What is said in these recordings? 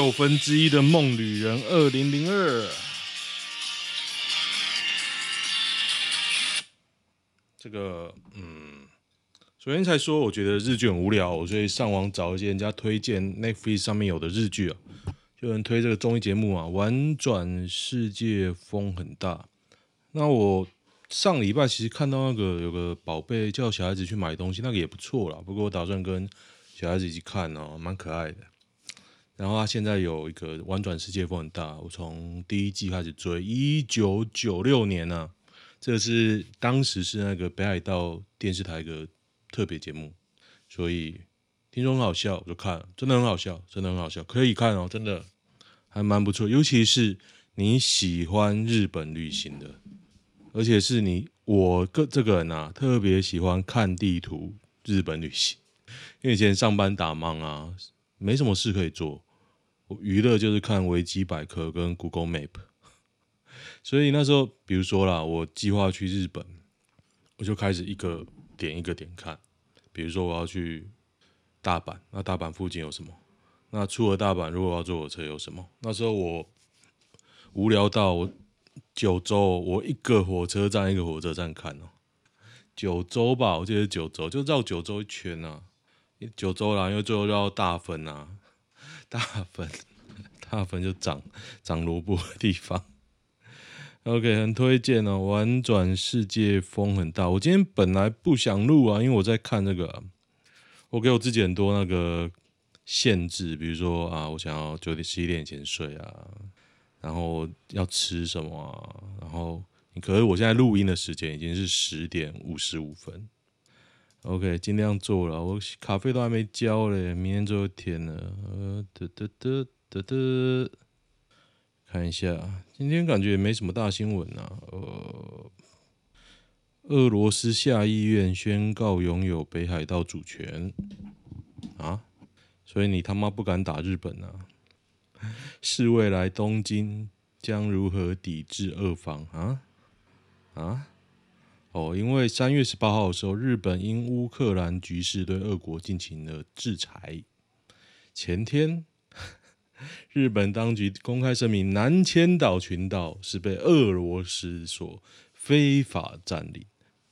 六分之一的梦旅人二零零二。这个，嗯，昨天才说，我觉得日剧很无聊，我所以上网找一些人家推荐 Netflix 上面有的日剧啊，就有人推这个综艺节目啊，《玩转世界》风很大。那我上礼拜其实看到那个有个宝贝叫小孩子去买东西，那个也不错啦。不过我打算跟小孩子一起看哦，蛮可爱的。然后他现在有一个《玩转世界》风很大，我从第一季开始追，一九九六年呢、啊，这是当时是那个北海道电视台一个特别节目，所以听说很好笑，我就看，真的很好笑，真的很好笑，可以看哦，真的还蛮不错，尤其是你喜欢日本旅行的。而且是你我个这个人啊，特别喜欢看地图日本旅行，因为以前上班打忙啊，没什么事可以做，娱乐就是看维基百科跟 Google Map，所以那时候比如说啦，我计划去日本，我就开始一个点一个点看，比如说我要去大阪，那大阪附近有什么？那出了大阪如果要坐火车有什么？那时候我无聊到我。九州，我一个火车站一个火车站看哦。九州吧，我记得九州，就绕九州一圈啊。九州啦，因为最后绕大分啊，大分，大分就长长萝卜的地方。OK，很推荐哦，玩转世界风很大。我今天本来不想录啊，因为我在看这个，我给我自己很多那个限制，比如说啊，我想要九点十一点前睡啊。然后要吃什么啊？然后，可是我现在录音的时间已经是十点五十五分。OK，尽量做了。我卡费都还没交嘞，明天最后一天了。呃，得得得得得，看一下，今天感觉也没什么大新闻啊。呃，俄罗斯下议院宣告拥有北海道主权啊，所以你他妈不敢打日本啊？是未来东京将如何抵制俄方啊？啊？哦，因为三月十八号的时候，日本因乌克兰局势对俄国进行了制裁。前天，日本当局公开声明，南千岛群岛是被俄罗斯所非法占领。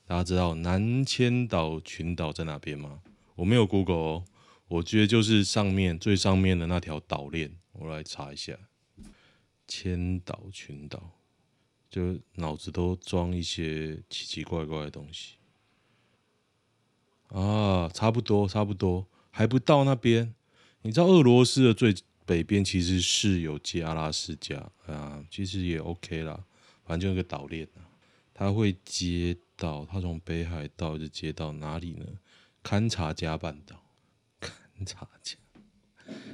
大家知道南千岛群岛在哪边吗？我没有 Google 哦，我觉得就是上面最上面的那条岛链。我来查一下，千岛群岛，就脑子都装一些奇奇怪怪的东西啊，差不多，差不多，还不到那边。你知道俄罗斯的最北边其实是有接阿拉斯加啊，其实也 OK 啦，反正就那个岛链啊，它会接到，它从北海道就接到哪里呢？勘察加半岛，勘察加。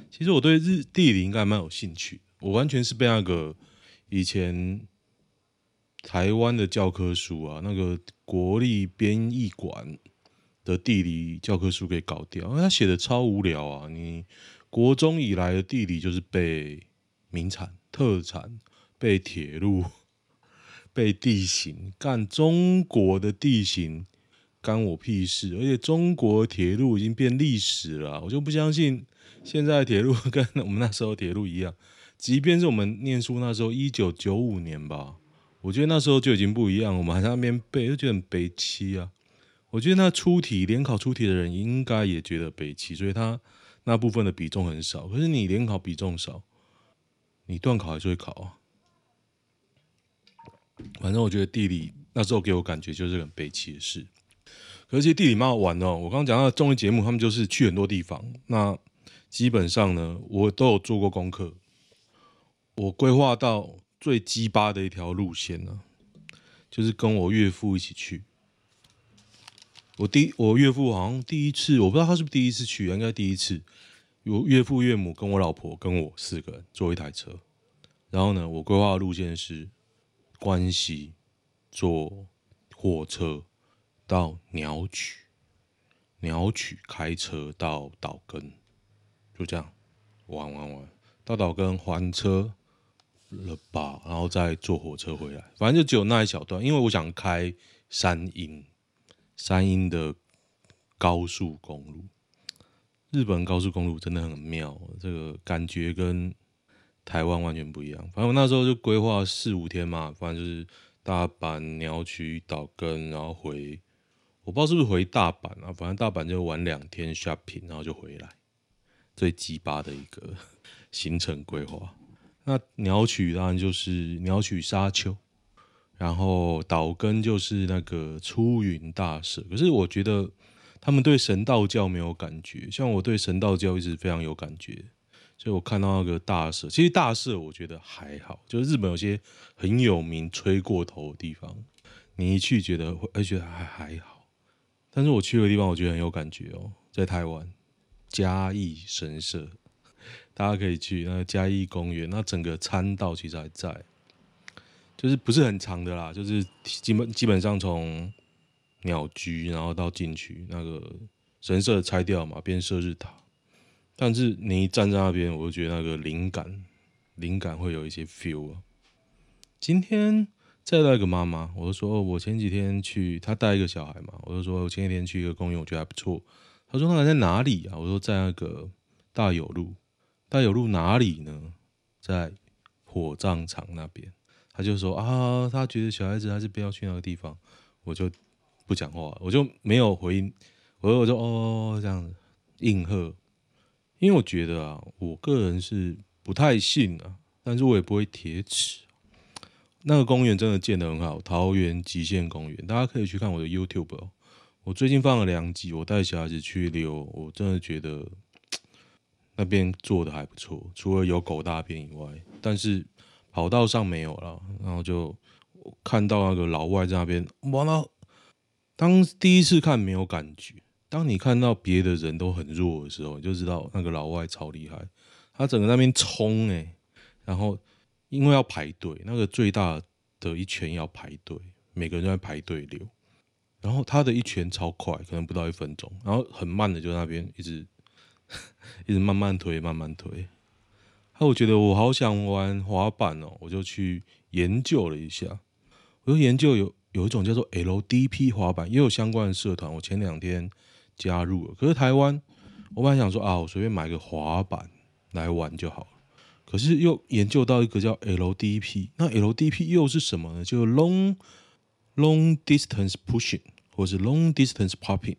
其实我对日地理应该蛮有兴趣，我完全是被那个以前台湾的教科书啊，那个国立编译馆的地理教科书给搞掉，因为他写的超无聊啊！你国中以来的地理就是背名产、特产、背铁路、背地形，干中国的地形干我屁事！而且中国铁路已经变历史了，我就不相信。现在铁路跟我们那时候铁路一样，即便是我们念书那时候一九九五年吧，我觉得那时候就已经不一样。我们还在那边背，就觉得很悲戚啊。我觉得那出题联考出题的人应该也觉得悲戚，所以他那部分的比重很少。可是你联考比重少，你段考还是会考啊。反正我觉得地理那时候给我感觉就是很悲戚的事。可是其实地理蛮好玩的哦。我刚刚讲到综艺节目，他们就是去很多地方。那基本上呢，我都有做过功课。我规划到最鸡巴的一条路线呢，就是跟我岳父一起去。我第我岳父好像第一次，我不知道他是不是第一次去，应该第一次。有岳父岳母跟我老婆跟我四个人坐一台车，然后呢，我规划的路线是关西坐火车到鸟取，鸟取开车到岛根。就这样玩玩玩，到岛根还车了吧，然后再坐火车回来。反正就只有那一小段，因为我想开山阴，山阴的高速公路。日本高速公路真的很妙，这个感觉跟台湾完全不一样。反正我那时候就规划四五天嘛，反正就是大阪、鸟取、岛根，然后回，我不知道是不是回大阪啊，反正大阪就玩两天 shopping，然后就回来，最鸡巴的一个 行程规划。那鸟取当然就是鸟取沙丘，然后岛根就是那个出云大社。可是我觉得。他们对神道教没有感觉，像我对神道教一直非常有感觉，所以我看到那个大社，其实大社我觉得还好，就是日本有些很有名、吹过头的地方，你一去觉得会觉得还还好，但是我去的地方我觉得很有感觉哦，在台湾嘉义神社，大家可以去那个嘉义公园，那整个参道其实还在，就是不是很长的啦，就是基本基本上从。鸟居，然后到进去那个神社拆掉嘛，变射日塔。但是你一站在那边，我就觉得那个灵感，灵感会有一些 feel 啊。今天再来一个妈妈，我就说我前几天去，她带一个小孩嘛，我就说我前几天去一个公园，我觉得还不错。她说那个在哪里啊？我说在那个大有路，大有路哪里呢？在火葬场那边。他就说啊，他觉得小孩子还是不要去那个地方，我就。不讲话，我就没有回应，我就我就哦这样子应和，因为我觉得啊，我个人是不太信啊，但是我也不会铁齿。那个公园真的建得很好，桃园极限公园，大家可以去看我的 YouTube 哦。我最近放了两集，我带小孩子去溜，我真的觉得那边做的还不错，除了有狗大便以外，但是跑道上没有了，然后就看到那个老外在那边，完了。当第一次看没有感觉，当你看到别的人都很弱的时候，你就知道那个老外超厉害。他整个那边冲诶，然后因为要排队，那个最大的一圈要排队，每个人都在排队流。然后他的一拳超快，可能不到一分钟，然后很慢的就那边一直 一直慢慢推，慢慢推。那我觉得我好想玩滑板哦，我就去研究了一下，我就研究有。有一种叫做 LDP 滑板，也有相关的社团。我前两天加入了，可是台湾，我本来想说啊，我随便买个滑板来玩就好了。可是又研究到一个叫 LDP，那 LDP 又是什么呢？就 Long Long Distance Pushing，或是 Long Distance Popping。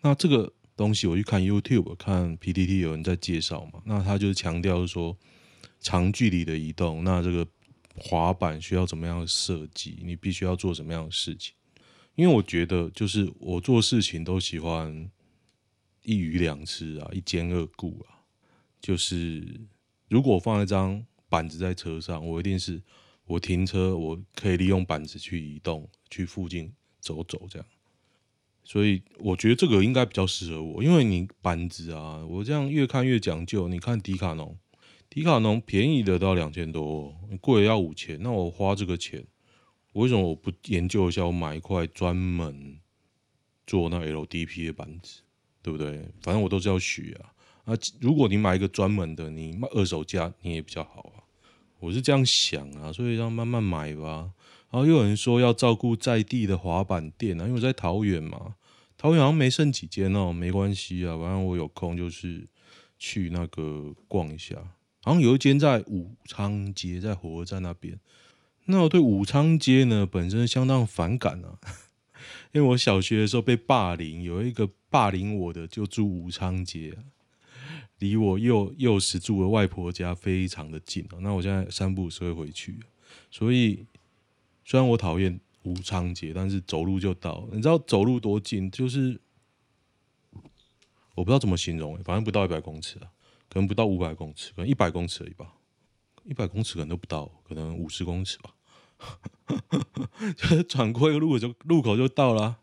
那这个东西我去看 YouTube，看 PTT 有人在介绍嘛。那他就是强调说长距离的移动，那这个。滑板需要怎么样设计？你必须要做什么样的事情？因为我觉得，就是我做事情都喜欢一鱼两吃啊，一兼二顾啊。就是如果放一张板子在车上，我一定是我停车，我可以利用板子去移动，去附近走走这样。所以我觉得这个应该比较适合我，因为你板子啊，我这样越看越讲究。你看迪卡侬。迪卡侬便宜的到两千多，贵的要五千。那我花这个钱，为什么我不研究一下？我买一块专门做那 LDP 的板子，对不对？反正我都是要学啊。啊，如果你买一个专门的，你卖二手价你也比较好啊。我是这样想啊，所以让慢慢买吧。然后又有人说要照顾在地的滑板店啊，因为我在桃园嘛，桃园好像没剩几间哦，没关系啊，反正我有空就是去那个逛一下。好像有一间在武昌街，在火车站那边。那我对武昌街呢本身相当反感啊，因为我小学的时候被霸凌，有一个霸凌我的就住武昌街，离我幼幼时住的外婆家非常的近啊。那我现在三步五时会回去，所以虽然我讨厌武昌街，但是走路就到。你知道走路多近？就是我不知道怎么形容，反正不到一百公尺啊。可能不到五百公尺，可能一百公尺而已吧。一百公尺可能都不到，可能五十公尺吧。就是转过一个路口就路口就到了，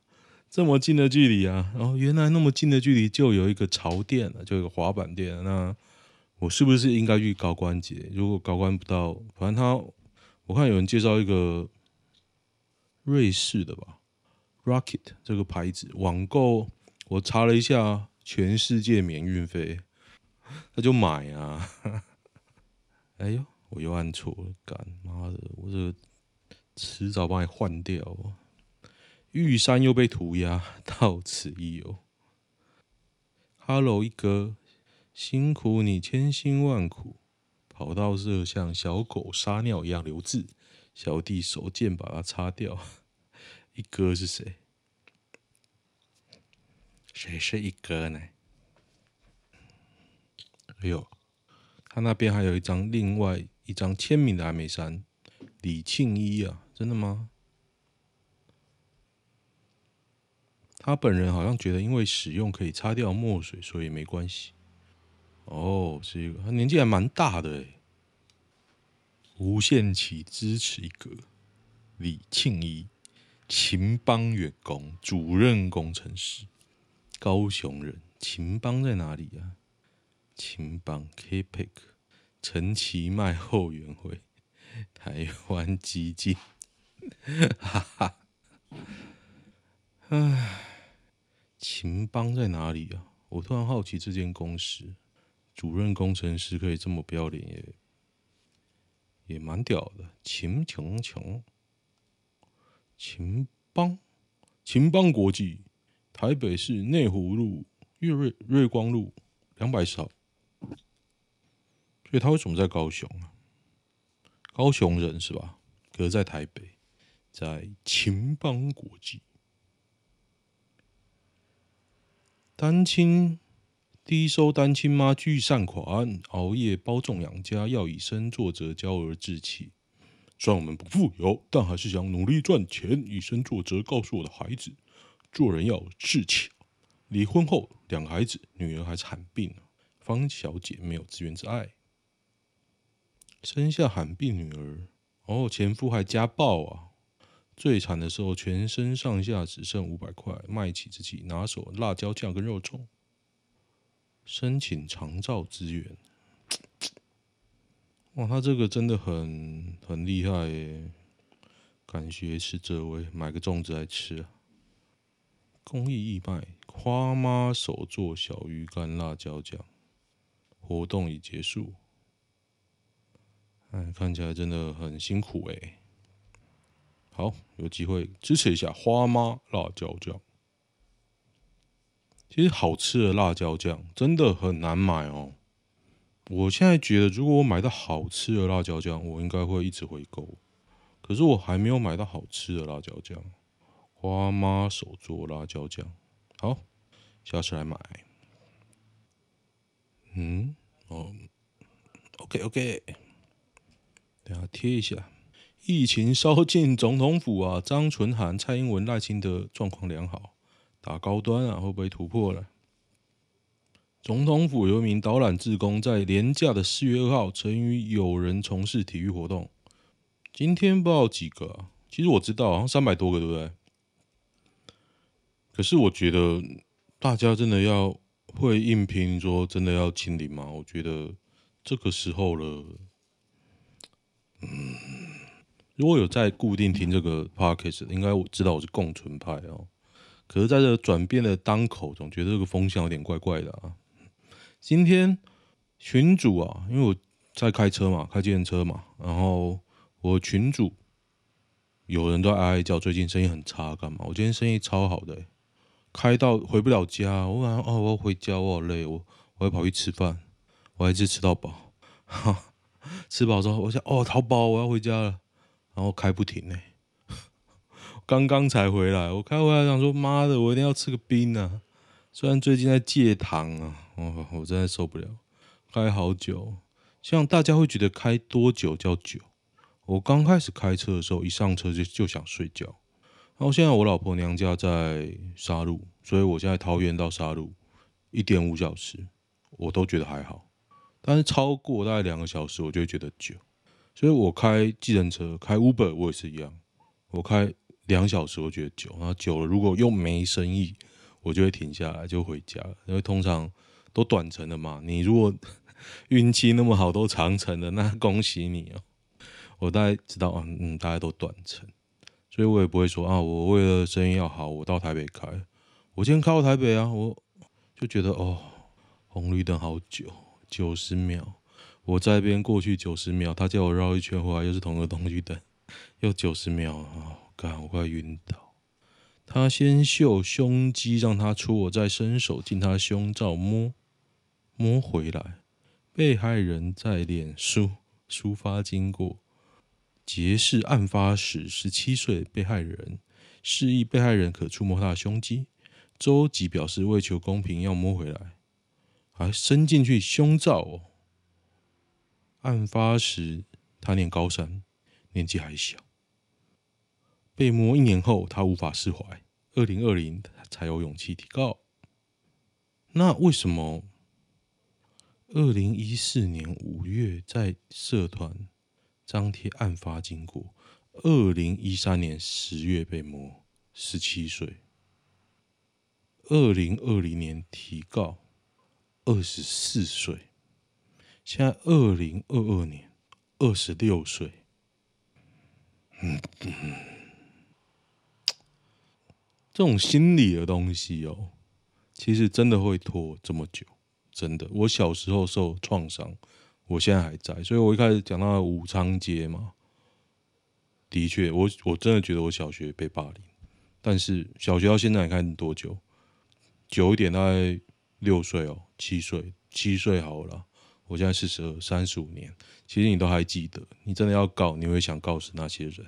这么近的距离啊！然后原来那么近的距离就有一个潮店了，就有一个滑板店。那我是不是应该去高官节？如果高官不到，反正他我看有人介绍一个瑞士的吧，Rocket 这个牌子，网购我查了一下，全世界免运费。那就买啊！哎呦，我又按错了，干妈的，我这迟早把你换掉。玉山又被涂鸦，到此一游。，Hello 一哥，辛苦你千辛万苦，跑到这像小狗撒尿一样留字，小弟手贱把它擦掉。一哥是谁？谁是一哥呢？哎呦，他那边还有一张，另外一张签名的还没删，李庆一啊，真的吗？他本人好像觉得，因为使用可以擦掉墨水，所以没关系。哦，是一个，他年纪还蛮大的诶。无限期支持一哥，李庆一。秦邦员工，主任工程师，高雄人。秦邦在哪里啊？秦邦 KPEC 陈其迈后援会，台湾基金。哈哈，唉，秦邦在哪里啊？我突然好奇这间公司，主任工程师可以这么不要脸，也也蛮屌的。秦琼琼。秦邦，秦邦国际，台北市内湖路月瑞瑞光路两百少，所以他为什么在高雄啊？高雄人是吧？可是在台北，在秦邦国际，单亲低收单亲妈拒善款，熬夜包种养家，要以身作则教儿志气。虽然我们不富有，但还是想努力赚钱，以身作则，告诉我的孩子，做人要有志气。离婚后，两个孩子，女儿还是罕病，方小姐没有自怨自艾，生下罕病女儿，哦，前夫还家暴啊！最惨的时候，全身上下只剩五百块，卖起自己拿手辣椒酱跟肉粽，申请长照资源。哇，他这个真的很很厉害耶！感谢是这位，买个粽子来吃啊。公益义卖，花妈手做小鱼干辣椒酱，活动已结束。哎，看起来真的很辛苦哎。好，有机会支持一下花妈辣椒酱。其实好吃的辣椒酱真的很难买哦。我现在觉得，如果我买到好吃的辣椒酱，我应该会一直回购。可是我还没有买到好吃的辣椒酱，花妈手做辣椒酱，好，下次来买。嗯，哦，OK OK，等下贴一下。疫情烧进总统府啊，张纯涵、蔡英文、赖清德状况良好，打高端啊，会不会突破了？总统府有一名导览志工，在廉价的四月二号，曾与友人从事体育活动。今天不知道几个啊？其实我知道，好像三百多个，对不对？可是我觉得大家真的要会硬拼，说真的要清零吗？我觉得这个时候了，嗯，如果有在固定听这个 podcast，应该我知道我是共存派哦。可是在这转变的当口，总觉得这个风向有点怪怪的啊。今天群主啊，因为我在开车嘛，开计程车嘛，然后我群主有人都哀哀叫，最近生意很差，干嘛？我今天生意超好的，开到回不了家，我晚上哦，我要回家，我好累，我我要跑去吃饭，我还是吃到饱，哈，吃饱之后，我想哦，淘宝我要回家了，然后开不停呢，欸，刚刚才回来，我开回来想说，妈的，我一定要吃个冰啊！虽然最近在戒糖啊，哦，我真的受不了，开好久。像大家会觉得开多久叫久？我刚开始开车的时候，一上车就就想睡觉。然后现在我老婆娘家在沙鹿，所以我现在桃园到沙鹿一点五小时，我都觉得还好。但是超过大概两个小时，我就会觉得久。所以我开计程车、开 Uber 我也是一样，我开两小时我觉得久，然后久了如果又没生意。我就会停下来，就回家，因为通常都短程的嘛。你如果运气那么好，都长程的，那恭喜你哦。我大概知道，嗯嗯，大家都短程，所以我也不会说啊，我为了生意要好，我到台北开。我今天开到台北啊，我就觉得哦，红绿灯好久，九十秒，我在这边过去九十秒，他叫我绕一圈回来，又是同一个红绿灯，又九十秒啊，干，我快晕倒。他先秀胸肌，让他出，我再伸手进他胸罩摸摸回来。被害人在脸书抒发经过，揭示案发时十七岁被害人示意被害人可触摸他的胸肌。周吉表示为求公平要摸回来，还伸进去胸罩哦。案发时他念高三，年纪还小。被摸一年后，他无法释怀。二零二零才有勇气提告。那为什么二零一四年五月在社团张贴案发经过，二零一三年十月被摸，十七岁。二零二零年提告，二十四岁。现在二零二二年，二十六岁。嗯嗯。这种心理的东西哦，其实真的会拖这么久，真的。我小时候受创伤，我现在还在，所以我一开始讲到武昌街嘛，的确，我我真的觉得我小学被霸凌，但是小学到现在你看多久？久一点大概六岁哦，七岁，七岁好了。我现在四十二，三十五年，其实你都还记得。你真的要告，你会想告死那些人。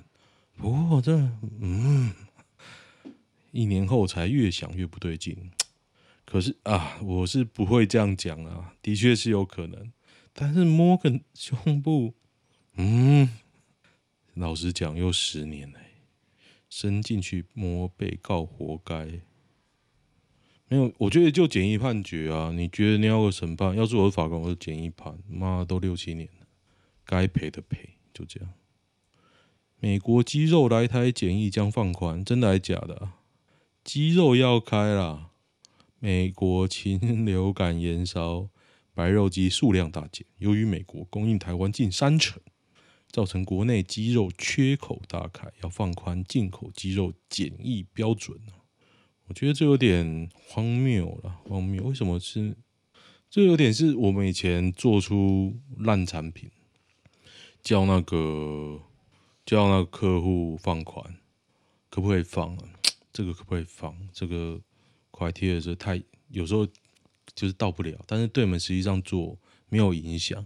不过这，嗯。一年后才越想越不对劲，可是啊，我是不会这样讲啊，的确是有可能，但是摸个胸部，嗯，老实讲又十年了，伸进去摸被告活该，没有，我觉得就简易判决啊，你觉得你要个审判，要是我是法官，我就简易判，妈都六七年了，该赔的赔，就这样。美国肌肉来台简易将放宽，真的还假的啊？肌肉要开啦！美国禽流感延烧，白肉鸡数量大减。由于美国供应台湾近三成，造成国内鸡肉缺口大开，要放宽进口鸡肉检疫标准。我觉得这有点荒谬了，荒谬！为什么是？这有点是我们以前做出烂产品，叫那个叫那个客户放款，可不可以放啊？这个可不可以放？这个快贴的时候太有时候就是到不了，但是对我们实际上做没有影响。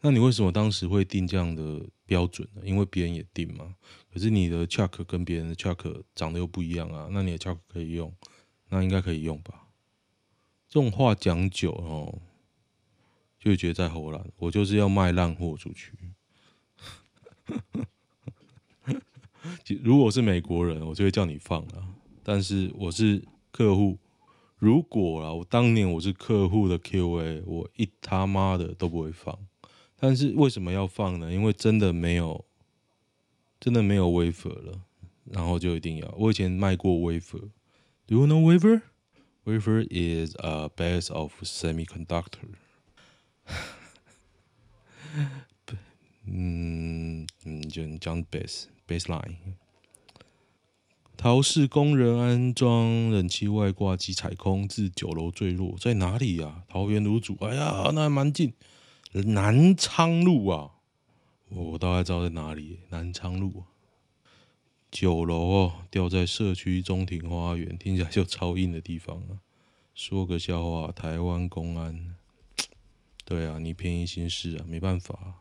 那你为什么当时会定这样的标准呢？因为别人也定嘛。可是你的 chuck 跟别人的 chuck 长得又不一样啊，那你的 chuck 可以用，那应该可以用吧？这种话讲久哦，就会觉得在唬烂。我就是要卖烂货出去。如果是美国人，我就会叫你放了。但是我是客户，如果啊，我当年我是客户的 QA，我一他妈的都不会放。但是为什么要放呢？因为真的没有，真的没有 wafer 了，然后就一定要。我以前卖过 wafer。Do you know wafer? Wafer is a base of semiconductor。嗯嗯，就讲 base baseline。桃市工人安装冷气外挂机踩空，自九楼坠落，在哪里呀、啊？桃园芦竹，哎呀，那还蛮近，南昌路啊，我大概知道在哪里，南昌路、九楼哦，掉在社区中庭花园，听起来就超硬的地方啊。说个笑话，台湾公安，对啊，你便宜行事啊，没办法，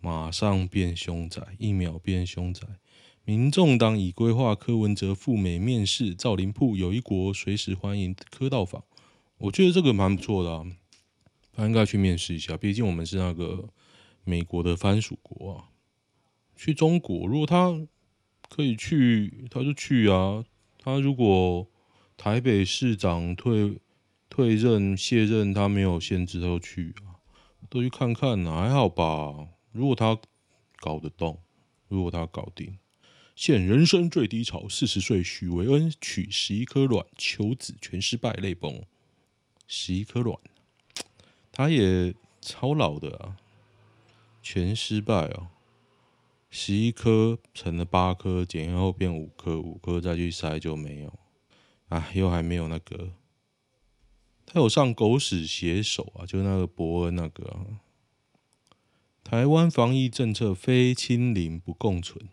马上变凶宅，一秒变凶宅。民众党已规划柯文哲赴美面试，赵林铺有一国随时欢迎柯到访。我觉得这个蛮不错的啊，他应该去面试一下。毕竟我们是那个美国的藩属国啊。去中国，如果他可以去，他就去啊。他如果台北市长退退任卸任，他没有限制，他就去啊，都去看看啊，还好吧。如果他搞得动，如果他搞定。现人生最低潮，四十岁许维恩取十一颗卵求子全失败，泪崩。十一颗卵，他也超老的啊，全失败哦。十一颗成了八颗，检验后变五颗，五颗再去筛就没有。啊，又还没有那个，他有上狗屎写手啊，就那个伯恩那个。台湾防疫政策非清零不共存。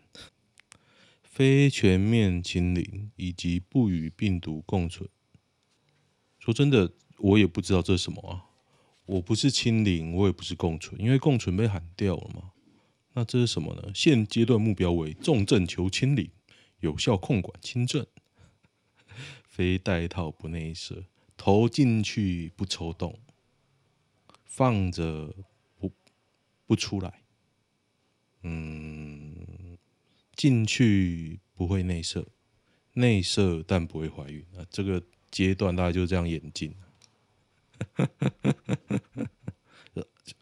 非全面清零以及不与病毒共存。说真的，我也不知道这是什么啊！我不是清零，我也不是共存，因为共存被喊掉了嘛。那这是什么呢？现阶段目标为重症求清零，有效控管轻症，非戴套不内射，投进去不抽动，放着不不出来。嗯，进去不会内射，内射但不会怀孕啊。这个阶段大概就是这样演进。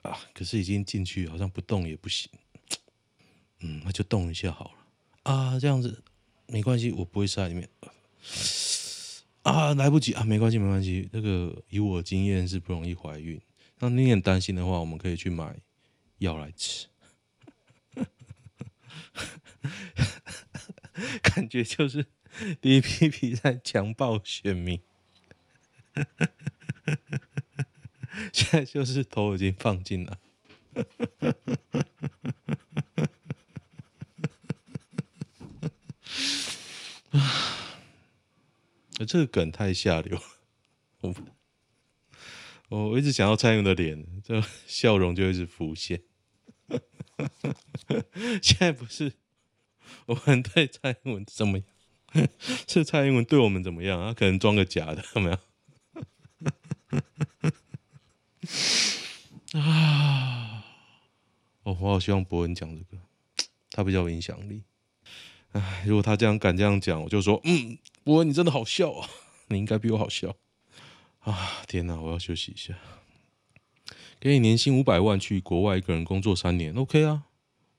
啊，可是已经进去，好像不动也不行。嗯，那就动一下好了啊，这样子没关系，我不会塞里面啊，来不及啊，没关系，没关系。这个以我经验是不容易怀孕。那你很担心的话，我们可以去买药来吃。感觉就是 DPP 在强暴选民，现在就是头已经放进来。这个梗太下流了，我我一直想要蔡英文的脸，这笑容就一直浮现。现在不是 我们对蔡英文怎么样，是蔡英文对我们怎么样？他可能装个假的，有没有？啊！哦，我好希望伯恩讲这个，他比较有影响力。唉，如果他这样敢这样讲，我就说，嗯，伯恩你真的好笑啊！你应该比我好笑啊！天哪，我要休息一下。给你年薪五百万，去国外一个人工作三年，OK 啊？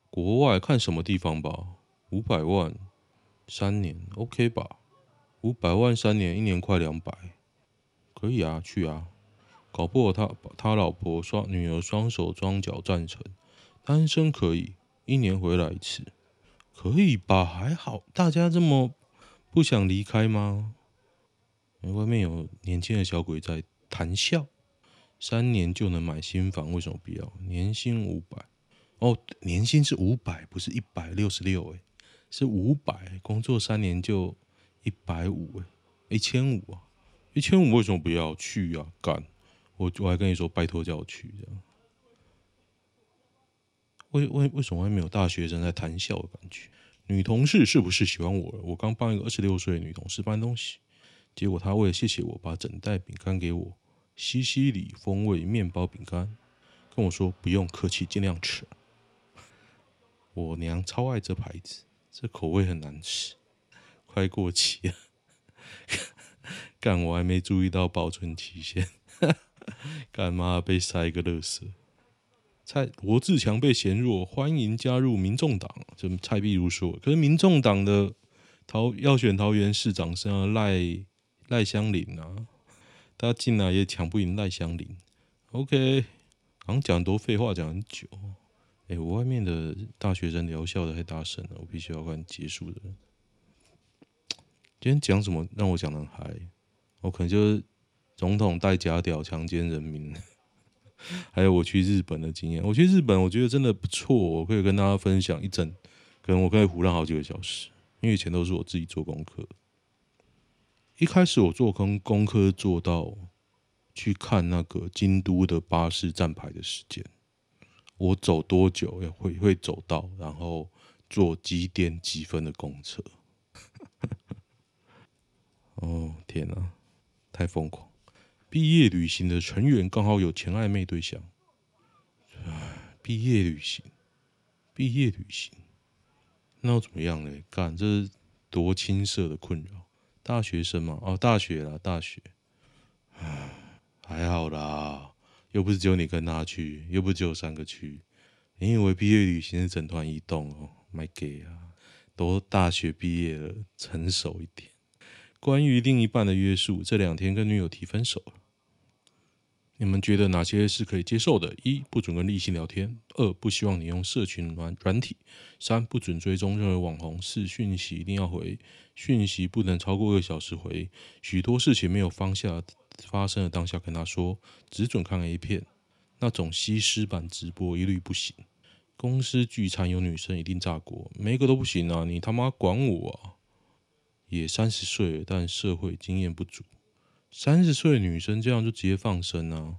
国外看什么地方吧？五百万三年，OK 吧？五百万三年，一年快两百，可以啊，去啊！搞不好他他老婆双女儿双手双脚赞成，单身可以一年回来一次，可以吧？还好，大家这么不想离开吗？外面有年轻的小鬼在谈笑。三年就能买新房，为什么不要？年薪五百哦，年薪是五百，不是一百六十六哎，是五百，工作三年就一百五哎，一千五啊，一千五为什么不要去啊？干，我我还跟你说，拜托叫我去这样。为为为什么还没有大学生在谈笑的感觉？女同事是不是喜欢我？我刚帮一个二十六岁的女同事搬东西，结果她为了谢谢我，把整袋饼干给我。西西里风味面包饼干，跟我说不用客气，尽量吃。我娘超爱这牌子，这口味很难吃，快过期了。干，我还没注意到保存期限，干妈被塞个乐色。蔡罗志强被嫌弱，欢迎加入民众党。就蔡壁如说，可是民众党的桃要选桃园市长是要赖赖香林啊。他进来也抢不赢赖香林，OK，好像讲多废话，讲很久。哎、我外面的大学生聊笑的太大声了，我必须要快结束的。今天讲什么让我讲的很嗨？我可能就是总统带假屌强奸人民，还有我去日本的经验。我去日本，我觉得真的不错，我可以跟大家分享一整，可能我可以唬烂好几个小时，因为以前都是我自己做功课。一开始我做功功课做到去看那个京都的巴士站牌的时间，我走多久也会会走到，然后坐几点几分的公车。哦天哪，太疯狂！毕业旅行的成员刚好有前暧昧对象。唉，毕业旅行，毕业旅行，那又怎么样呢？干，这是多青涩的困扰。大学生嘛，哦，大学啦，大学，唉，还好啦，又不是只有你跟他去，又不只有三个去。你以为毕业旅行是整团移动哦？My gay 啊，都大学毕业了，成熟一点。关于另一半的约束，这两天跟女友提分手了。你们觉得哪些是可以接受的？一、不准跟异性聊天；二、不希望你用社群软软体；三、不准追踪任何网红；四、讯息一定要回，讯息不能超过二小时回。许多事情没有放下，发生的当下跟他说，只准看 A 片，那种西施版直播一律不行。公司聚餐有女生一定炸锅，每个都不行啊！你他妈管我啊！也三十岁了，但社会经验不足。三十岁女生这样就直接放生啊？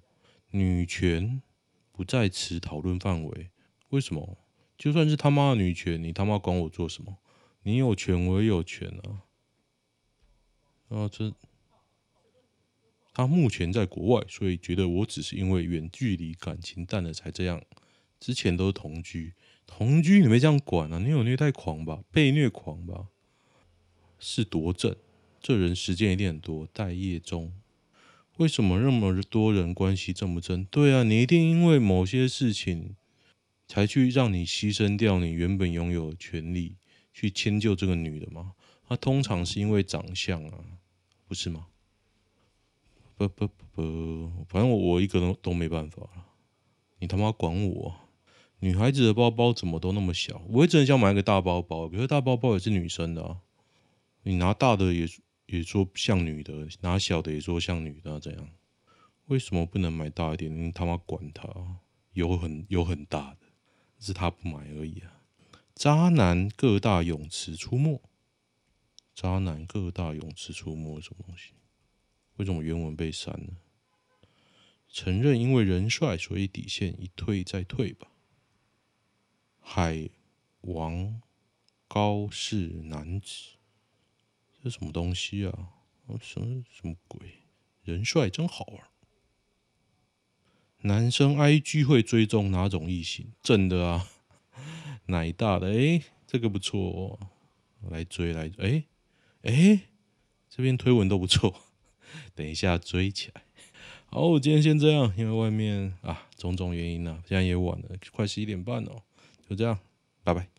女权不在此讨论范围。为什么？就算是他妈的女权，你他妈管我做什么？你有权，我也有权啊！啊，这他目前在国外，所以觉得我只是因为远距离感情淡了才这样。之前都是同居，同居你没这样管啊？你有虐待狂吧？被虐狂吧？是多正？这人时间一定很多。待业中，为什么那么多人关系这么真？对啊，你一定因为某些事情。才去让你牺牲掉你原本拥有的权利，去迁就这个女的吗？她通常是因为长相啊，不是吗？不不不不，反正我我一个都都没办法了。你他妈管我！女孩子的包包怎么都那么小？我也真想买个大包包，可是大包包也是女生的啊。你拿大的也也说像女的，拿小的也说像女的，怎样？为什么不能买大一点？你他妈管他！有很有很大的。是他不买而已啊！渣男各大泳池出没，渣男各大泳池出没什么东西？为什么原文被删了？承认因为人帅，所以底线一退再退吧。海王高氏男子，这什么东西啊？什么什么鬼？人帅真好玩。男生 IG 会追踪哪种异性？正的啊，奶大的，哎、这个不错哦，来追来追，哎、哎、这边推文都不错，等一下追起来。好，我今天先这样，因为外面啊种种原因呢、现在也晚了，快十一点半了，就这样，拜拜。